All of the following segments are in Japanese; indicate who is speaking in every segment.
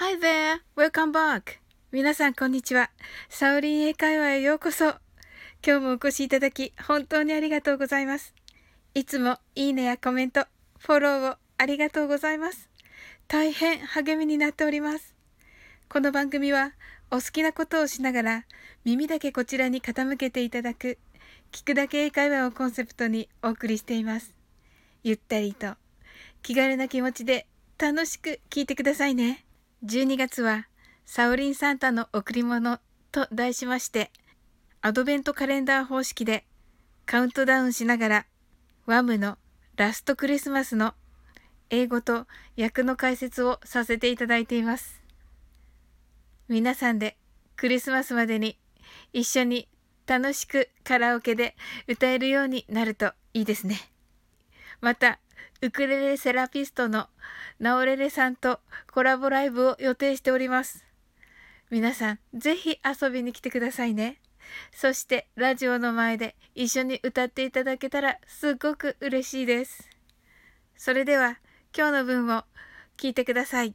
Speaker 1: Hi there! Welcome back! 皆さんこんにちは。サオリン英会話へようこそ。今日もお越しいただき本当にありがとうございます。いつもいいねやコメント、フォローをありがとうございます。大変励みになっております。この番組はお好きなことをしながら耳だけこちらに傾けていただく聞くだけ英会話をコンセプトにお送りしています。ゆったりと気軽な気持ちで楽しく聞いてくださいね。12月はサオリンサンタの贈り物と題しましてアドベントカレンダー方式でカウントダウンしながらワムのラストクリスマスの英語と訳の解説をさせていただいています。皆さんでクリスマスまでに一緒に楽しくカラオケで歌えるようになるといいですね。また、ウクレレセラピストのナオレレさんとコラボライブを予定しております。皆さん、ぜひ遊びに来てくださいね。そして、ラジオの前で一緒に歌っていただけたらすごく嬉しいです。それでは、今日の文を聞いてください。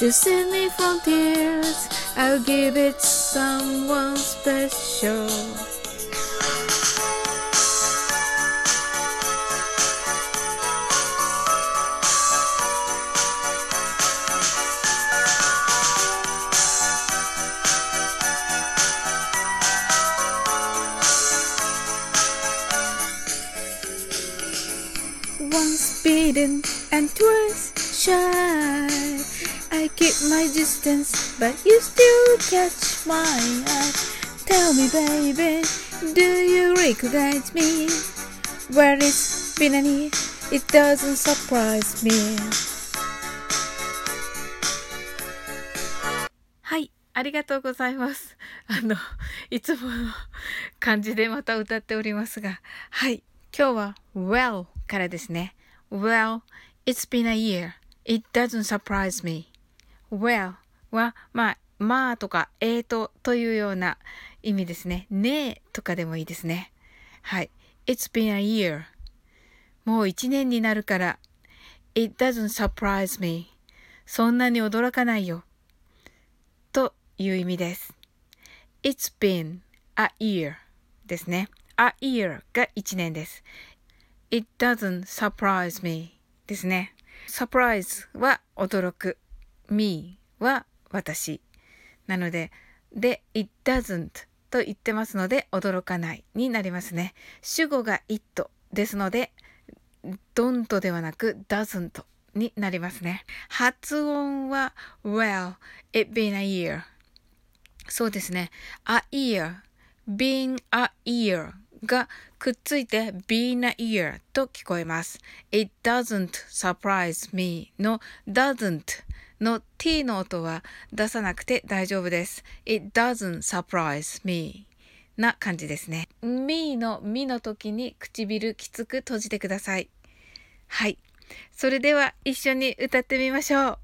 Speaker 1: To save me from tears I'll give it someone special. Once beaten and twice shy I keep my distance, but you still catch my eye. Tell me, baby, do you recognize me? Where is been a year, it doesn't surprise me. はい、ありがとうございます。あの、いつもの感じでまた歌っておりますが、はい、今日は Well からですね。Well, it's been a year. It doesn't surprise me. well は、まあ、まあとか、えーとというような意味ですね。ねえとかでもいいですね。はい。It's been a year. もう一年になるから、It doesn't surprise me. そんなに驚かないよ。という意味です。It's been a year ですね。a year が一年です。It doesn't surprise me ですね。Surprise は驚く。me は私。なので、で、it doesn't と言ってますので、驚かないになりますね。主語が it ですので、don't ではなく doesn't になりますね。発音は well, it been a year. そうですね。a year, been a year がくっついて been a year と聞こえます。it doesn't surprise me の doesn't の t の音は出さなくて大丈夫です。It doesn't surprise me な感じですね。me のみの時に唇きつく閉じてください。はい。それでは一緒に歌ってみましょう。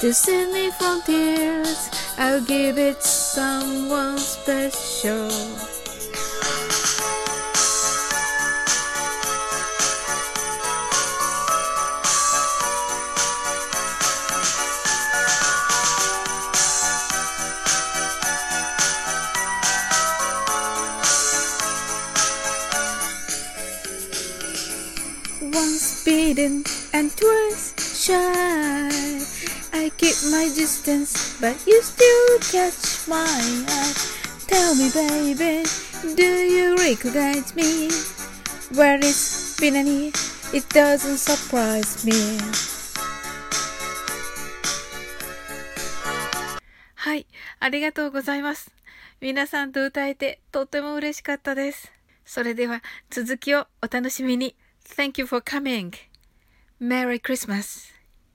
Speaker 1: to save me from tears. I'll give it someone special. Once beaten and twice shy. I keep my distance, but you still catch my eye. Tell me, baby, do you recognize me? Where is been and it doesn't surprise me. はい、ありがとうございます。皆さんと歌えてとても嬉しかったです。それでは続きをお楽しみに。Thank you for coming. Merry Christmas.